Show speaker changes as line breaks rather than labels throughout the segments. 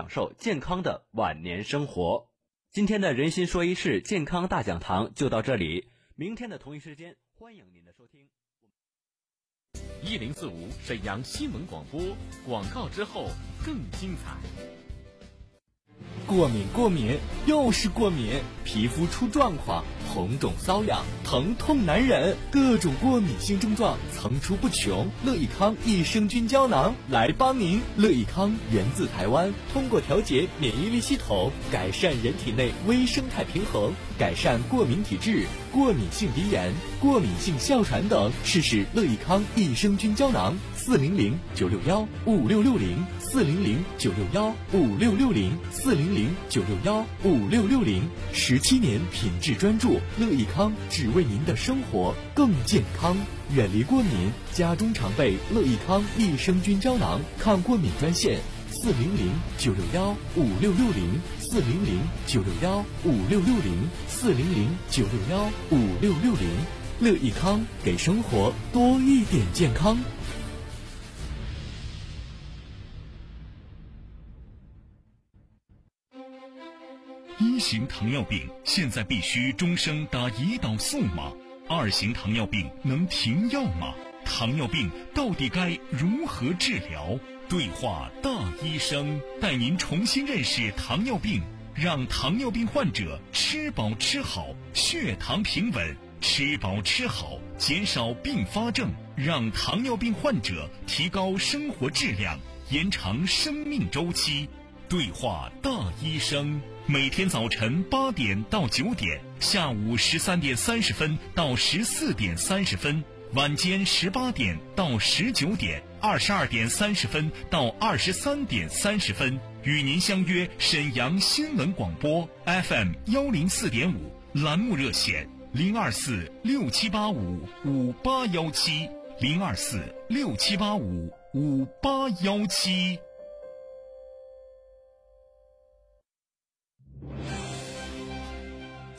享受健康的晚年生活。今天的人心说一事健康大讲堂就到这里，明天的同一时间欢迎您的收听。
一零四五沈阳新闻广播广告之后更精彩。
过敏，过敏，又是过敏，皮肤出状况，红肿瘙痒，疼痛难忍，各种过敏性症状层出不穷。乐益康益生菌胶囊来帮您。乐益康源自台湾，通过调节免疫力系统，改善人体内微生态平衡，改善过敏体质、过敏性鼻炎、过敏性哮喘等。试试乐益康益生菌胶囊。四零零九六幺五六六零，四零零九六幺五六六零，四零零九六幺五六六零。十七年品质专注，乐益康只为您的生活更健康，远离过敏。家中常备乐益康益生菌胶囊，抗过敏专线：四零零九六幺五六六零，四零零九六幺五六六零，四零零九六幺五六六零。乐益康给生活多一点健康。
型糖尿病现在必须终生打胰岛素吗？二型糖尿病能停药吗？糖尿病到底该如何治疗？对话大医生，带您重新认识糖尿病，让糖尿病患者吃饱吃好，血糖平稳；吃饱吃好，减少并发症，让糖尿病患者提高生活质量，延长生命周期。对话大医生。每天早晨八点到九点，下午十三点三十分到十四点三十分，晚间十八点到十九点，二十二点三十分到二十三点三十分，与您相约沈阳新闻广播 FM 幺零四点五栏目热线零二四六七八五五八幺七零二四六七八五五八幺七。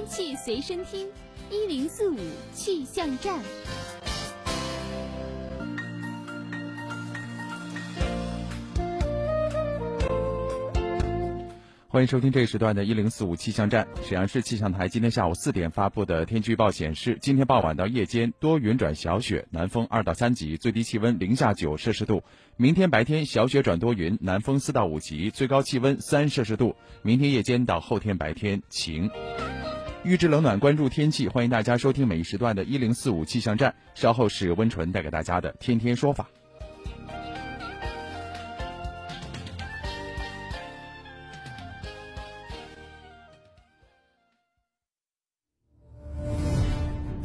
天气随身听，一零四五气象站。
欢迎收听这一时段的一零四五气象站。沈阳市气象台今天下午四点发布的天气预报显示，今天傍晚到夜间多云转小雪，南风二到三级，最低气温零下九摄氏度。明天白天小雪转多云，南风四到五级，最高气温三摄氏度。明天夜间到后天白天晴。预知冷暖，关注天气，欢迎大家收听每一时段的“一零四五气象站”。稍后是温纯带给大家的“天天说法”。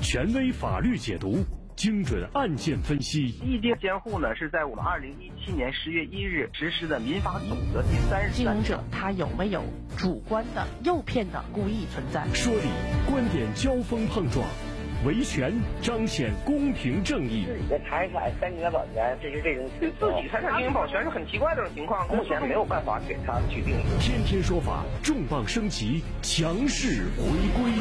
权威法律解读。精准案件分析，
异地监护呢是在我们二零一七年十月一日实施的民法总则第三十
经营者他有没有主观的诱骗的故意存在？
说理，观点交锋碰撞，维权彰显公平正义。
自己的财产三年保全，这是这种
自己财产进行保全是很奇怪的这种情况，目前没有办法给他去定义。
天天说法，重磅升级，强势回归。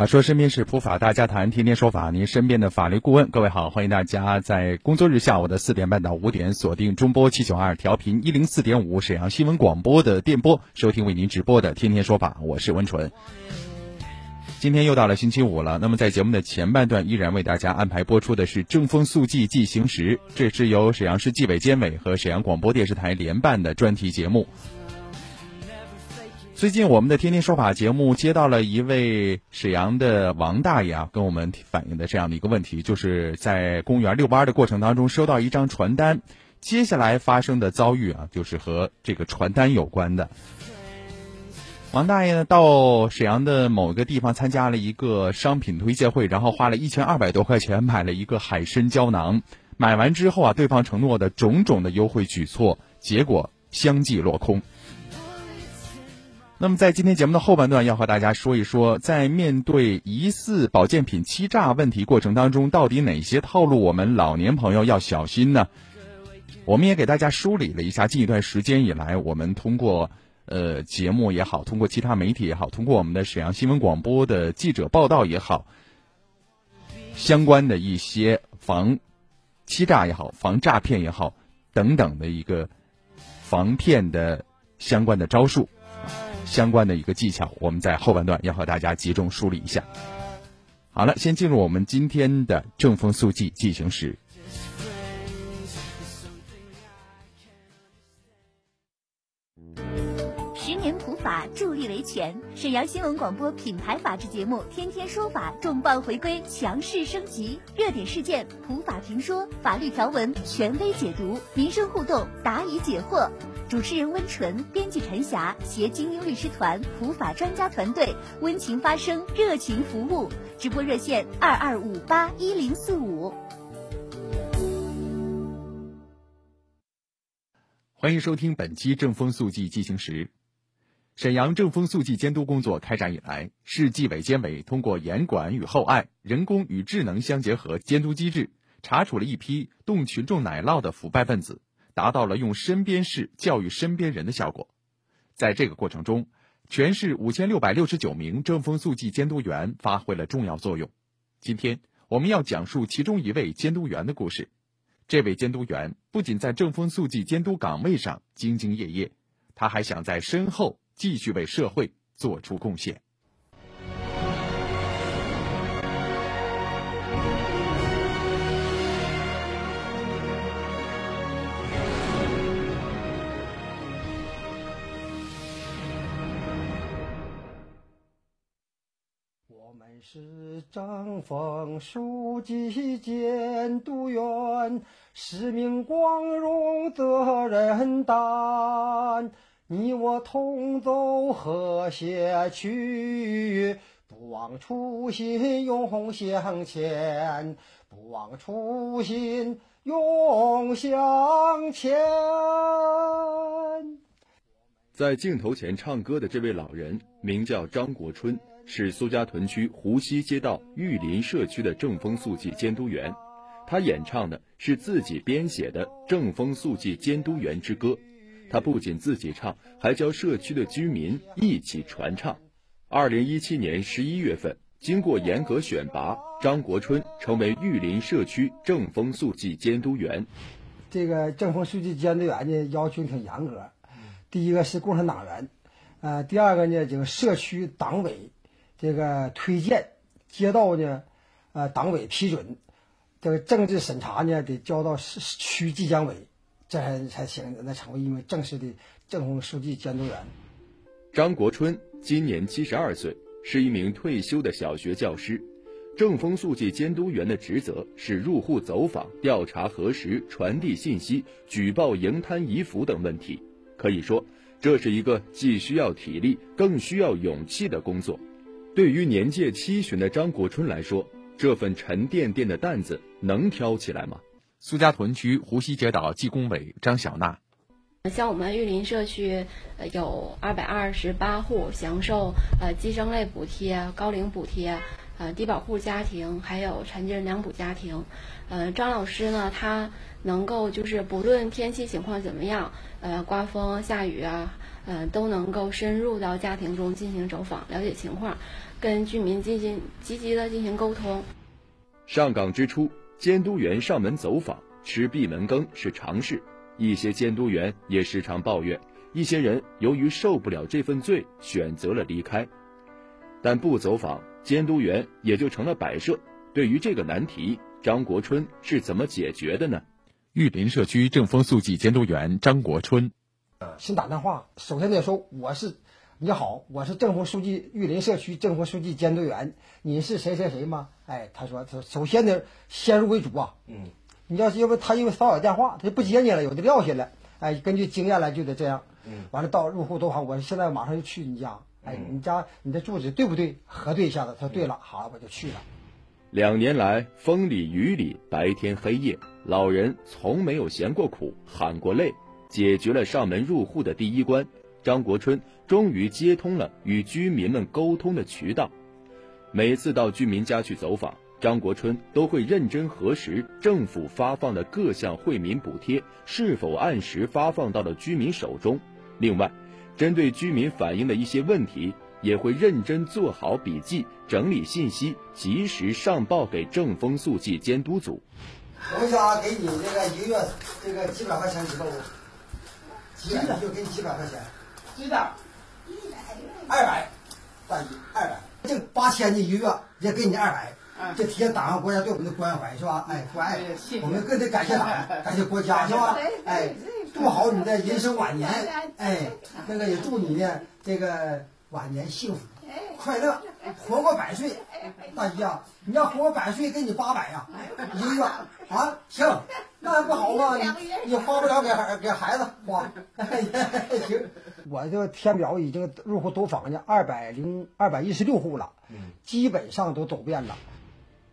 法说身边是，普法大家谈，天天说法。您身边的法律顾问，各位好，欢迎大家在工作日下午的四点半到五点锁定中波七九二调频一零四点五沈阳新闻广播的电波，收听为您直播的天天说法。我是温纯。今天又到了星期五了，那么在节目的前半段，依然为大家安排播出的是《正风肃纪纪行时》，这是由沈阳市纪委监委和沈阳广播电视台联办的专题节目。最近我们的天天说法节目接到了一位沈阳的王大爷啊，跟我们反映的这样的一个问题，就是在公园遛弯的过程当中收到一张传单，接下来发生的遭遇啊，就是和这个传单有关的。王大爷呢，到沈阳的某个地方参加了一个商品推介会，然后花了一千二百多块钱买了一个海参胶囊。买完之后啊，对方承诺的种种的优惠举措，结果相继落空。那么，在今天节目的后半段，要和大家说一说，在面对疑似保健品欺诈问题过程当中，到底哪些套路我们老年朋友要小心呢？我们也给大家梳理了一下，近一段时间以来，我们通过。呃，节目也好，通过其他媒体也好，通过我们的沈阳新闻广播的记者报道也好，相关的一些防欺诈也好、防诈骗也好等等的一个防骗的相关的招数、相关的一个技巧，我们在后半段要和大家集中梳理一下。好了，先进入我们今天的正风速记进行时。
助力维权，沈阳新闻广播品牌法制节目《天天说法》重磅回归，强势升级，热点事件普法评说，法律条文权威解读，民生互动答疑解惑。主持人温纯，编辑陈霞，携精英律师团、普法专家团队，温情发声，热情服务。直播热线二二五八一零四五。
欢迎收听本期正风速记进行时。沈阳正风速记监督工作开展以来，市纪委监委通过严管与厚爱、人工与智能相结合监督机制，查处了一批动群众奶酪的腐败分子，达到了用身边事教育身边人的效果。在这个过程中，全市五千六百六十九名正风速记监督员发挥了重要作用。今天我们要讲述其中一位监督员的故事。这位监督员不仅在正风速记监督岗位上兢兢业业，他还想在身后。继续为社会做出贡献。
我们是正风书记监督员，使命光荣责任担。你我同走和谐去，不忘初心永向前，不忘初心永向前。
在镜头前唱歌的这位老人名叫张国春，是苏家屯区湖西街道玉林社区的正风速记监督员。他演唱的是自己编写的《正风速记监督员之歌》。他不仅自己唱，还教社区的居民一起传唱。二零一七年十一月份，经过严格选拔，张国春成为玉林社区正风速记监督员。
这个正风速记监督员呢，要求挺严格。第一个是共产党员，呃，第二个呢，这个社区党委这个推荐，街道呢，呃，党委批准，这个政治审查呢，得交到市区纪检委。这才才行，那成为一名正式的正风书记监督员。
张国春今年七十二岁，是一名退休的小学教师。正风速记监督员的职责是入户走访、调查核实、传递信息、举报营滩遗腐等问题。可以说，这是一个既需要体力，更需要勇气的工作。对于年届七旬的张国春来说，这份沉甸甸的担子能挑起来吗？
苏家屯区湖西街道纪工委张小娜，
像我们玉林社区，呃，有二百二十八户享受呃计生类补贴、高龄补贴，呃低保户家庭，还有残疾人两补家庭。呃，张老师呢，他能够就是不论天气情况怎么样，呃，刮风下雨啊，呃，都能够深入到家庭中进行走访，了解情况，跟居民进行积极的进行沟通。
上岗之初。监督员上门走访吃闭门羹是常事，一些监督员也时常抱怨，一些人由于受不了这份罪，选择了离开。但不走访，监督员也就成了摆设。对于这个难题，张国春是怎么解决的呢？
玉林社区正风速记监督员张国春，
先打电话，首先得说我是。你好，我是正风书记玉林社区正风书记监督员，你是谁谁谁吗？哎，他说，他首先得，先入为主啊。嗯，你要是因为他因为骚扰电话，他就不接你了，有的撂下了。哎，根据经验来就得这样。嗯，完了到入户走访，我现在马上就去你家。哎，你家你的住址对不对？核对一下子，他说对了，好，我就去了。
两年来，风里雨里，白天黑夜，老人从没有闲过苦，喊过累，解决了上门入户的第一关。张国春终于接通了与居民们沟通的渠道。每次到居民家去走访，张国春都会认真核实政府发放的各项惠民补贴是否按时发放到了居民手中。另外，针对居民反映的一些问题，也会认真做好笔记，整理信息，及时上报给正风肃纪监督组。
龙虾给你这个一个月这个几百块钱知道不？几百就给你几百块钱。
知道。
二百，大姨二百，这八千的一个月也给你二百。这体现党和国家对我们的关怀是吧？哎，关爱，我们更得感谢党，感谢国家是吧？哎，祝好你的人生晚年，哎，那个也祝你呢这个晚年幸福快乐，活过百岁。大姨啊，你要活过百岁，给你八百呀，一个月啊，行，那还不好吗？你花不了给孩给孩子花，行。我这个填表已经入户走访呢，二百零二百一十六户了，基本上都走遍了。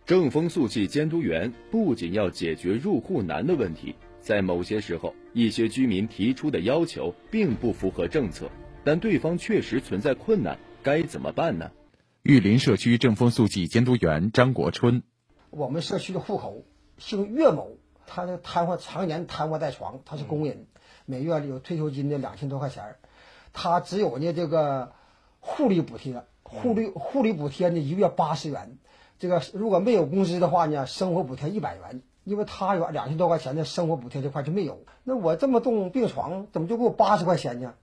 正风肃纪监督员不仅要解决入户难的问题，在某些时候，一些居民提出的要求并不符合政策，但对方确实存在困难，该怎么办呢？
玉林社区正风肃纪监督员张国春，
我们社区的户口姓岳某，他的瘫痪常年瘫痪在床，他是工人，每月有退休金的两千多块钱他只有呢这个护理补贴，护理护理补贴呢一个月八十元。这个如果没有工资的话呢，生活补贴一百元，因为他有两千多块钱的生活补贴这块就没有。那我这么重病床，怎么就给我八十块钱呢？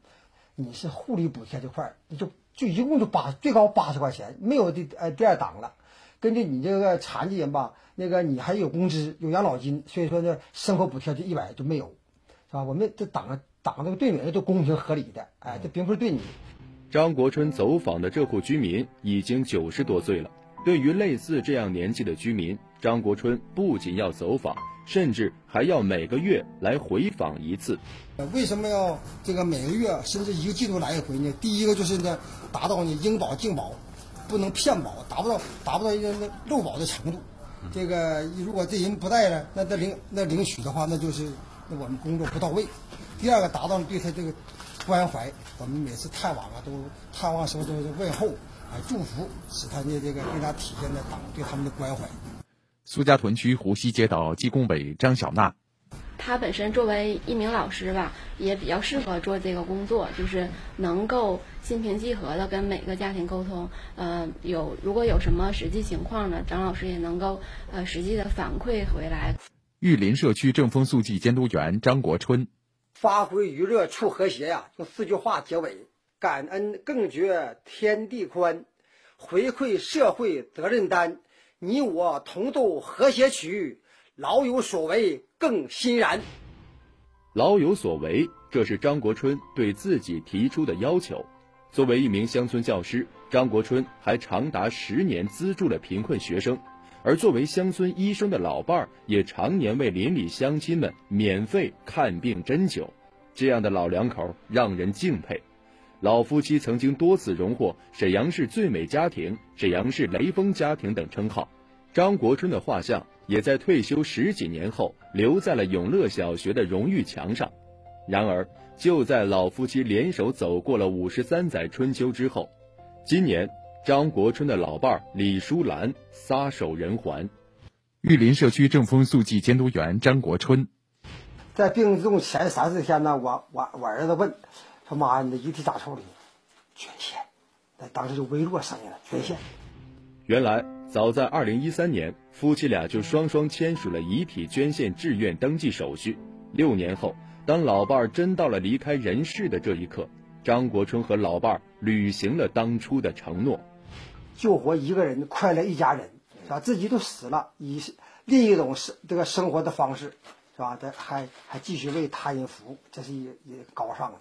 你是护理补贴这块，你就就一共就八最高八十块钱，没有第呃第二档了。根据你这个残疾人吧，那个你还有工资有养老金，所以说呢，生活补贴这一百就没有，是吧？我们这党党这个对每个人都公平合理的，哎，这并不是对你。
张国春走访的这户居民已经九十多岁了。对于类似这样年纪的居民，张国春不仅要走访，甚至还要每个月来回访一次。
为什么要这个每个月甚至一个季度来一回呢？第一个就是呢，达到呢应保尽保，不能骗保，达不到达不到一个漏保的程度。这个如果这人不在了，那那领那领取的话，那就是我们工作不到位。第二个达到对他这个关怀，我们每次探望啊，都探望时候都是问候啊。祝福使他呢这个更加体现了党对他们的关怀。
苏家屯区湖西街道技工委张小娜，
他本身作为一名老师吧，也比较适合做这个工作，就是能够心平气和的跟每个家庭沟通。呃，有如果有什么实际情况呢，张老师也能够呃实际的反馈回来。
玉林社区正风肃纪监督员张国春，
发挥余热促和谐呀，用四句话结尾。感恩更觉天地宽，回馈社会责任担。你我同奏和谐曲，老有所为更欣然。
老有所为，这是张国春对自己提出的要求。作为一名乡村教师，张国春还长达十年资助了贫困学生，而作为乡村医生的老伴儿，也常年为邻里乡亲们免费看病针灸。这样的老两口让人敬佩。老夫妻曾经多次荣获沈阳市最美家庭、沈阳市雷锋家庭等称号，张国春的画像也在退休十几年后留在了永乐小学的荣誉墙上。然而，就在老夫妻联手走过了五十三载春秋之后，今年张国春的老伴儿李淑兰撒手人寰。
玉林社区正风肃纪监督员张国春，
在病重前三四天呢，我我我儿子问。他妈，你的遗体咋处理？捐献。那当时就微弱声音了，捐献。
原来，早在二零一三年，夫妻俩就双双签署了遗体捐献志愿登记手续。六年后，当老伴儿真到了离开人世的这一刻，张国春和老伴儿履行了当初的承诺：
救活一个人，快乐一家人，是吧？自己都死了，以另一种生这个生活的方式，是吧？这还还继续为他人服务，这是一也高尚的。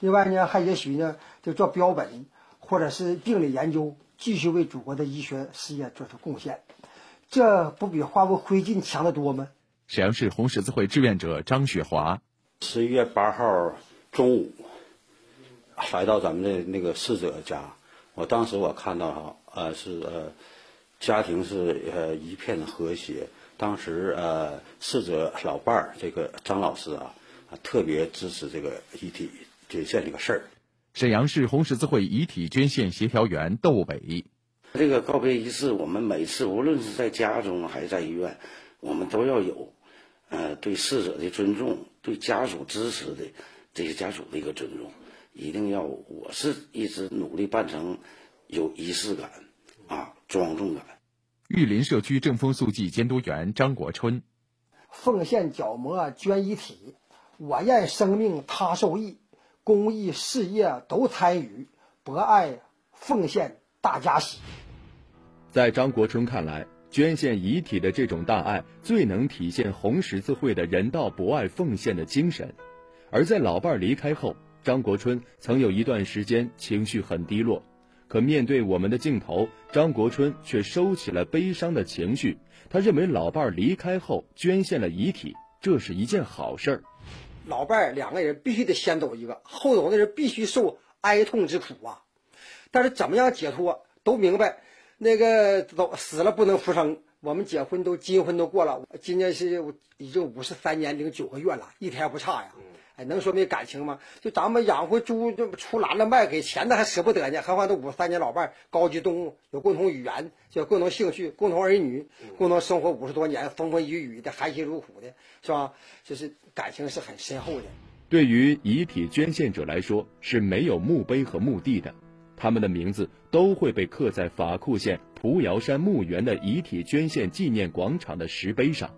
另外呢，还也许呢，就做标本，或者是病理研究，继续为祖国的医学事业做出贡献，这不比化为灰烬强得多吗？
沈阳市红十字会志愿者张雪华，
十一月八号中午，
来到咱们的那个逝者家，我当时我看到哈，呃，是呃，家庭是呃一片和谐。当时呃，逝者老伴儿这个张老师啊，特别支持这个遗体捐献这个事儿。
沈阳市红十字会遗体捐献协调员窦伟，
这个告别仪式，我们每次无论是在家中还是在医院，我们都要有，呃，对逝者的尊重，对家属支持的这些家属的一个尊重，一定要，我是一直努力办成有仪式感，啊，庄重感。
玉林社区正风肃纪监督员张国春，
奉献角膜捐遗体，我愿生命他受益，公益事业都参与，博爱奉献大家喜。
在张国春看来，捐献遗体的这种大爱，最能体现红十字会的人道博爱奉献的精神。而在老伴儿离开后，张国春曾有一段时间情绪很低落。可面对我们的镜头，张国春却收起了悲伤的情绪。他认为老伴儿离开后捐献了遗体，这是一件好事儿。
老伴儿两个人必须得先走一个，后走的人必须受哀痛之苦啊。但是怎么样解脱，都明白，那个走死了不能复生。我们结婚都金婚都过了，今年是已经五十三年零九个月了，一天不差呀。能说明感情吗？就咱们养活猪，就出栏了卖给钱的还舍不得呢，何况都五十三年老伴儿，高级动物，有共同语言，有共同兴趣，共同儿女，共同生活五十多年，风风雨雨的，含辛茹苦的，是吧？就是感情是很深厚的。
对于遗体捐献者来说，是没有墓碑和墓地的，他们的名字都会被刻在法库县蒲瑶山墓园的遗体捐献纪念广场的石碑上。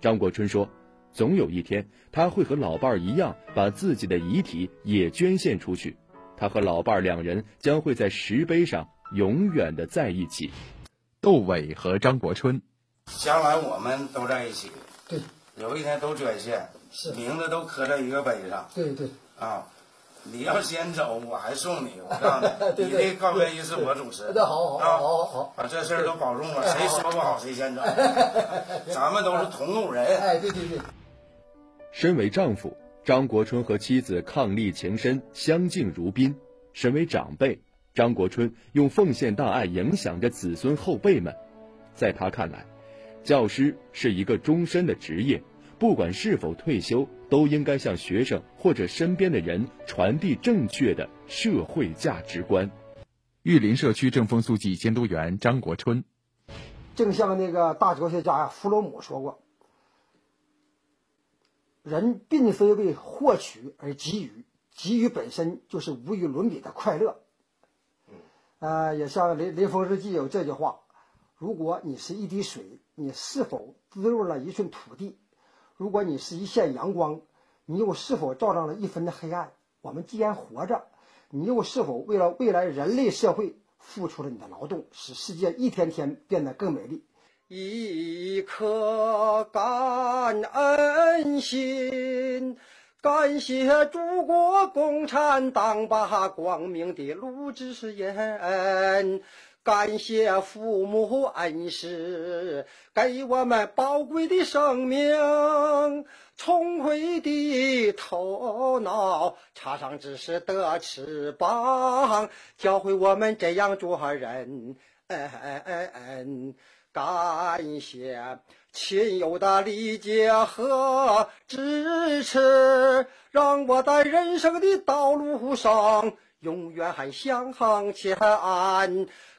张国春说。总有一天，他会和老伴儿一样，把自己的遗体也捐献出去。他和老伴儿两人将会在石碑上永远的在一起。
窦伟和张国春，
将来我们都在一起。
对，
有一天都捐献，
是
名字都刻在一个碑上。
对对。
啊，你要先走，我还送你。我告诉你，你的告别仪式我主持。
那好好好好好，
把这事儿都保重了，谁说不好谁先走。咱们都是同路人。
哎，对对对。
身为丈夫，张国春和妻子伉俪情深，相敬如宾；身为长辈，张国春用奉献大爱影响着子孙后辈们。在他看来，教师是一个终身的职业，不管是否退休，都应该向学生或者身边的人传递正确的社会价值观。
玉林社区正风肃纪监督员张国春，
正像那个大哲学家弗洛姆说过。人并非为获取而给予，给予本身就是无与伦比的快乐。呃，也像《雷雷锋日记》有这句话：如果你是一滴水，你是否滋润了一寸土地？如果你是一线阳光，你又是否照亮了一分的黑暗？我们既然活着，你又是否为了未来人类社会付出了你的劳动，使世界一天天变得更美丽？一颗感恩心，感谢祖国共产党把光明的路指引，感谢父母恩师给我们宝贵的生命，聪慧的头脑插上知识的翅膀，教会我们这样做人。感谢亲友的理解和支持，让我在人生的道路上永远还向前。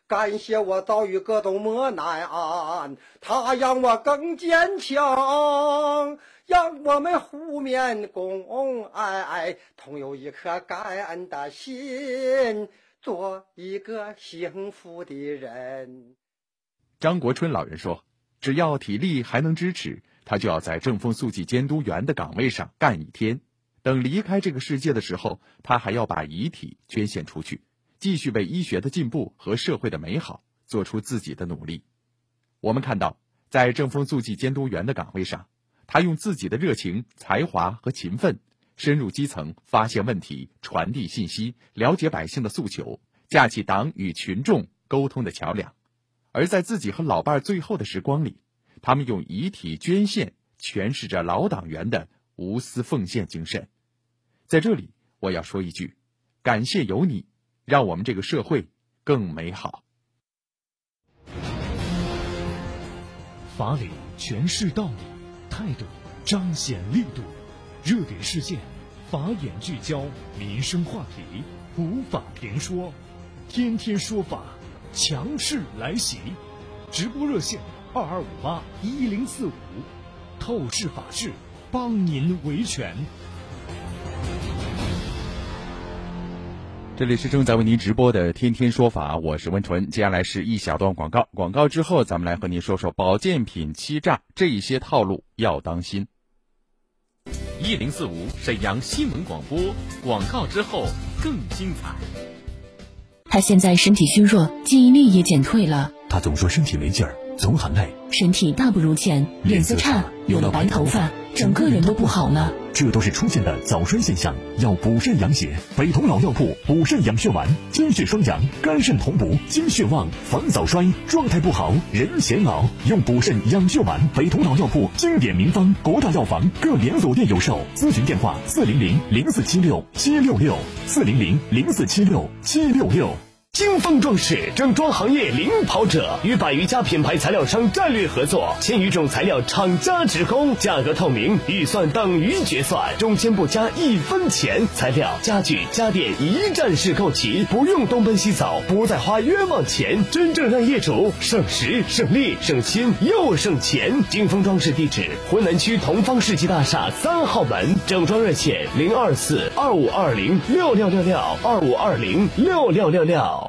感谢我遭遇各种磨难，他让我更坚强，让我们互勉共爱，同有一颗感恩的心，做一个幸福的人。
张国春老人说：“只要体力还能支持，他就要在正风肃纪监督员的岗位上干一天。等离开这个世界的时候，他还要把遗体捐献出去，继续为医学的进步和社会的美好做出自己的努力。”我们看到，在正风肃纪监督员的岗位上，他用自己的热情、才华和勤奋，深入基层，发现问题，传递信息，了解百姓的诉求，架起党与群众沟通的桥梁。而在自己和老伴儿最后的时光里，他们用遗体捐献诠释着老党员的无私奉献精神。在这里，我要说一句：感谢有你，让我们这个社会更美好。
法理诠释道理，态度彰显力度，热点事件，法眼聚焦，民生话题，普法评说，天天说法，强势来袭，直播热线二二五八一零四五，透视法治，帮您维权。
这里是正在为您直播的《天天说法》，我是温纯。接下来是一小段广告，广告之后，咱们来和您说说保健品欺诈这一些套路要当心。
一零四五沈阳新闻广播，广告之后更精彩。
他现在身体虚弱，记忆力也减退了。
他总说身体没劲儿，总喊累，
身体大不如前，脸色差，有了白头发，整个人都不好了。
这都是出现的早衰现象，要补肾养血。北同老药铺补肾养血丸，精血双阳，肝肾同补，精血旺，防早衰。状态不好，人显老，用补肾养血丸。北同老药铺经典名方，国大药房各连锁店有售。咨询电话：四零零零四七六七六六，四零零零四七六七六六。
金风装饰整装行业领跑者，与百余家品牌材料商战略合作，千余种材料厂家直供，价格透明，预算等于决算，中间不加一分钱。材料、家具、家电一站式购齐，不用东奔西走，不再花冤枉钱，真正让业主省时、省力、省心又省钱。金风装饰地址：浑南区同方世纪大厦三号门，整装热线零二四二五二零六六六六二五二零六六六六。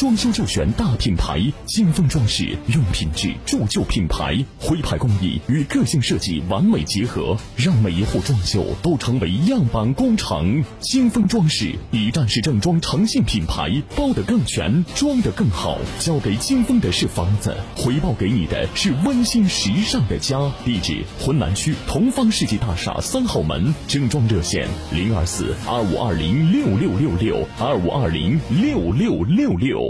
装修就选大品牌，金风装饰用品质铸就品牌，徽派工艺与个性设计完美结合，让每一户装修都成为样板工程。金风装饰一站式正装诚信品牌，包得更全，装得更好。交给金风的是房子，回报给你的是温馨时尚的家。地址：浑南区同方世纪大厦三号门，整装热线零二四二五二零六六六六二五二零六六六六。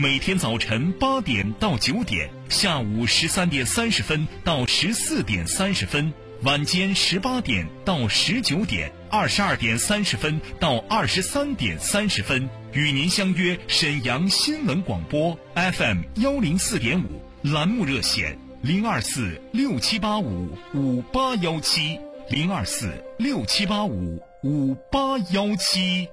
每天早晨八点到九点，下午十三点三十分到十四点三十分，晚间十八点到十九点，二十二点三十分到二十三点三十分，与您相约沈阳新闻广播 FM 幺零四点五栏目热线零二四六七八五五八幺七零二四六七八五五八幺七。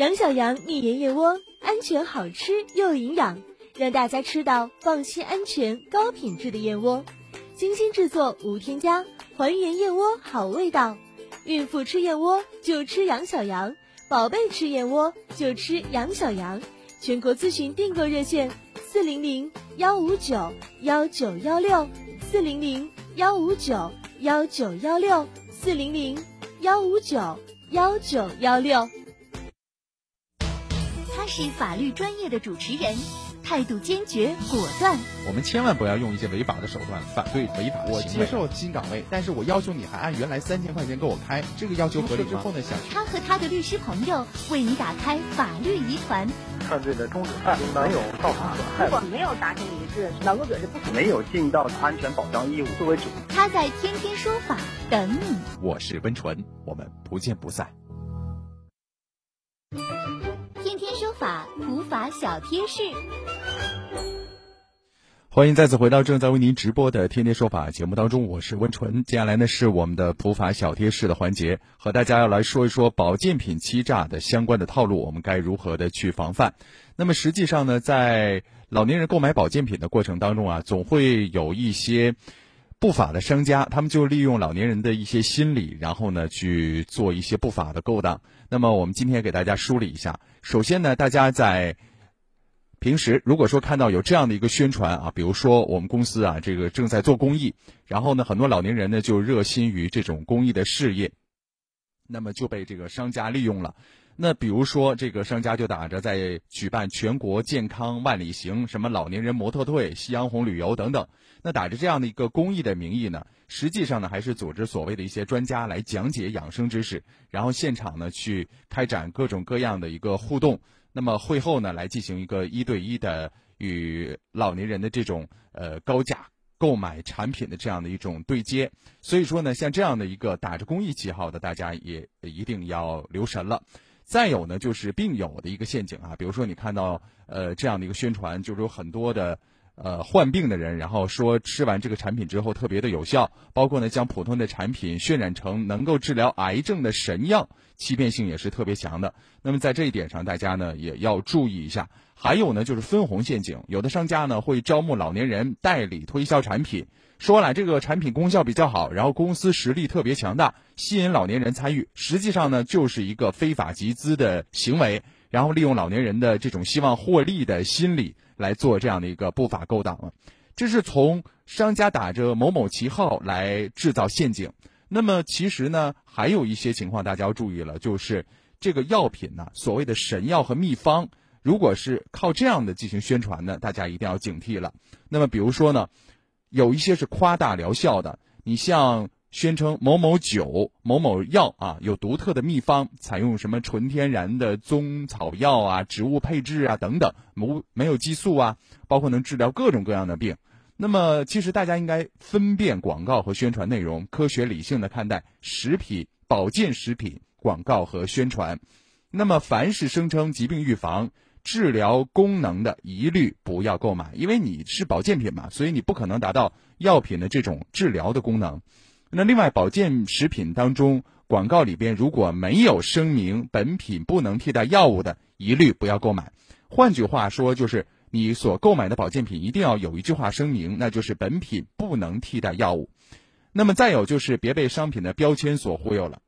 杨小羊蜜盐燕窝，安全好吃又营养，让大家吃到放心、安全、高品质的燕窝。精心制作，无添加，还原燕窝好味道。孕妇吃燕窝就吃杨小羊，宝贝吃燕窝就吃杨小羊。全国咨询订购热线：四零零幺五九幺九幺六，四零零幺五九幺九幺六，四零零幺五九幺九幺六。
他是法律专业的主持人，态度坚决果断。
我们千万不要用一些违法的手段反对违法的
我接受新岗位，但是我要求你还按原来三千块钱给我开，这个要求合理吗？
他和他的律师朋友为你打开法律疑团。
犯罪的终止犯没有造成损害，
如果没有达成一致，劳动者是不可
没有尽到安全保障义务作为主。
他在天天说法等你。
我是温纯，我们不见不散。
天天说法普法小贴士，
欢迎再次回到正在为您直播的《天天说法》节目当中，我是温纯。接下来呢是我们的普法小贴士的环节，和大家要来说一说保健品欺诈的相关的套路，我们该如何的去防范？那么实际上呢，在老年人购买保健品的过程当中啊，总会有一些。不法的商家，他们就利用老年人的一些心理，然后呢去做一些不法的勾当。那么我们今天给大家梳理一下。首先呢，大家在平时如果说看到有这样的一个宣传啊，比如说我们公司啊这个正在做公益，然后呢很多老年人呢就热心于这种公益的事业。那么就被这个商家利用了。那比如说，这个商家就打着在举办全国健康万里行、什么老年人模特队、夕阳红旅游等等，那打着这样的一个公益的名义呢，实际上呢还是组织所谓的一些专家来讲解养生知识，然后现场呢去开展各种各样的一个互动。那么会后呢来进行一个一对一的与老年人的这种呃高价购买产品的这样的一种对接。所以说呢，像这样的一个打着公益旗号的，大家也一定要留神了。再有呢，就是病友的一个陷阱啊，比如说你看到呃这样的一个宣传，就是有很多的呃患病的人，然后说吃完这个产品之后特别的有效，包括呢将普通的产品渲染成能够治疗癌症的神药，欺骗性也是特别强的。那么在这一点上，大家呢也要注意一下。还有呢，就是分红陷阱，有的商家呢会招募老年人代理推销产品。说了这个产品功效比较好，然后公司实力特别强大，吸引老年人参与，实际上呢就是一个非法集资的行为，然后利用老年人的这种希望获利的心理来做这样的一个不法勾当了。这是从商家打着某某旗号来制造陷阱。那么其实呢还有一些情况大家要注意了，就是这个药品呢所谓的神药和秘方，如果是靠这样的进行宣传呢，大家一定要警惕了。那么比如说呢。有一些是夸大疗效的，你像宣称某某酒、某某药啊有独特的秘方，采用什么纯天然的中草药啊、植物配置啊等等，无没有激素啊，包括能治疗各种各样的病。那么，其实大家应该分辨广告和宣传内容，科学理性的看待食品、保健食品广告和宣传。那么，凡是声称疾病预防。治疗功能的一律不要购买，因为你是保健品嘛，所以你不可能达到药品的这种治疗的功能。那另外，保健食品当中广告里边如果没有声明本品不能替代药物的，一律不要购买。换句话说，就是你所购买的保健品一定要有一句话声明，那就是本品不能替代药物。那么再有就是别被商品的标签所忽悠了。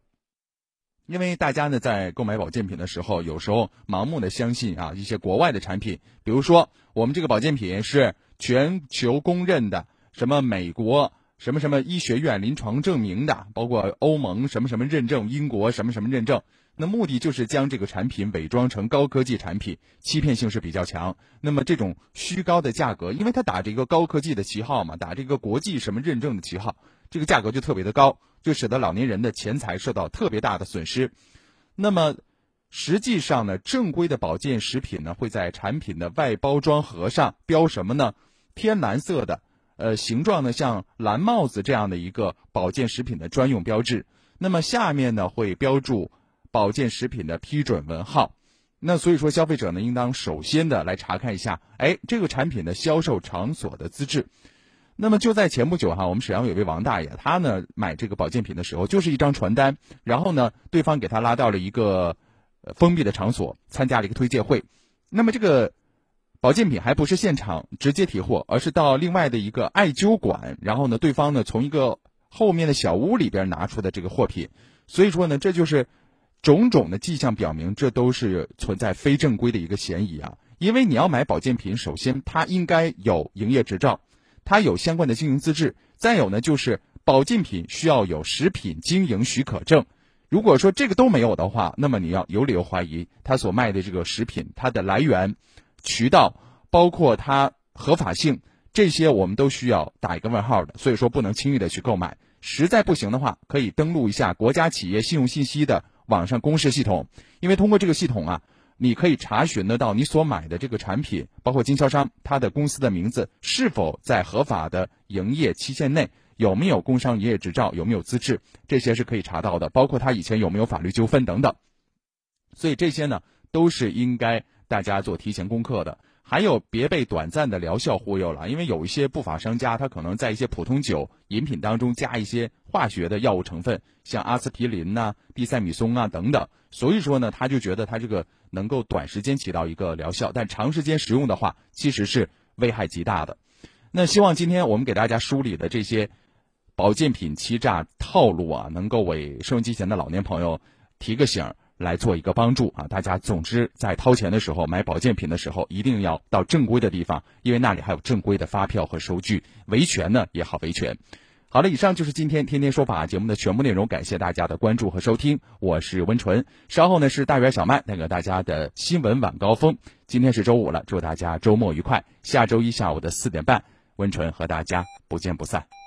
因为大家呢在购买保健品的时候，有时候盲目的相信啊一些国外的产品，比如说我们这个保健品是全球公认的，什么美国什么什么医学院临床证明的，包括欧盟什么什么认证，英国什么什么认证，那目的就是将这个产品伪装成高科技产品，欺骗性是比较强。那么这种虚高的价格，因为它打着一个高科技的旗号嘛，打着一个国际什么认证的旗号。这个价格就特别的高，就使得老年人的钱财受到特别大的损失。那么，实际上呢，正规的保健食品呢，会在产品的外包装盒上标什么呢？天蓝色的，呃，形状呢像蓝帽子这样的一个保健食品的专用标志。那么下面呢会标注保健食品的批准文号。那所以说，消费者呢应当首先的来查看一下，哎，这个产品的销售场所的资质。那么就在前不久哈，我们沈阳有位王大爷，他呢买这个保健品的时候，就是一张传单，然后呢，对方给他拉到了一个封闭的场所，参加了一个推介会。那么这个保健品还不是现场直接提货，而是到另外的一个艾灸馆，然后呢，对方呢从一个后面的小屋里边拿出的这个货品。所以说呢，这就是种种的迹象表明，这都是存在非正规的一个嫌疑啊。因为你要买保健品，首先它应该有营业执照。它有相关的经营资质，再有呢，就是保健品需要有食品经营许可证。如果说这个都没有的话，那么你要有理由怀疑他所卖的这个食品，它的来源、渠道，包括它合法性，这些我们都需要打一个问号的。所以说，不能轻易的去购买。实在不行的话，可以登录一下国家企业信用信息的网上公示系统，因为通过这个系统啊。你可以查询得到你所买的这个产品，包括经销商他的公司的名字是否在合法的营业期限内，有没有工商营业执照，有没有资质，这些是可以查到的。包括他以前有没有法律纠纷等等。所以这些呢，都是应该大家做提前功课的。还有别被短暂的疗效忽悠了，因为有一些不法商家，他可能在一些普通酒饮品当中加一些化学的药物成分，像阿司匹林呐、地塞米松啊等等。所以说呢，他就觉得他这个能够短时间起到一个疗效，但长时间使用的话，其实是危害极大的。那希望今天我们给大家梳理的这些保健品欺诈套路啊，能够为收音机前的老年朋友提个醒。来做一个帮助啊！大家总之在掏钱的时候买保健品的时候，一定要到正规的地方，因为那里还有正规的发票和收据，维权呢也好维权。好了，以上就是今天天天说法节目的全部内容，感谢大家的关注和收听，我是温纯。稍后呢是大圆小麦带给大家的新闻晚高峰。今天是周五了，祝大家周末愉快。下周一下午的四点半，温纯和大家不见不散。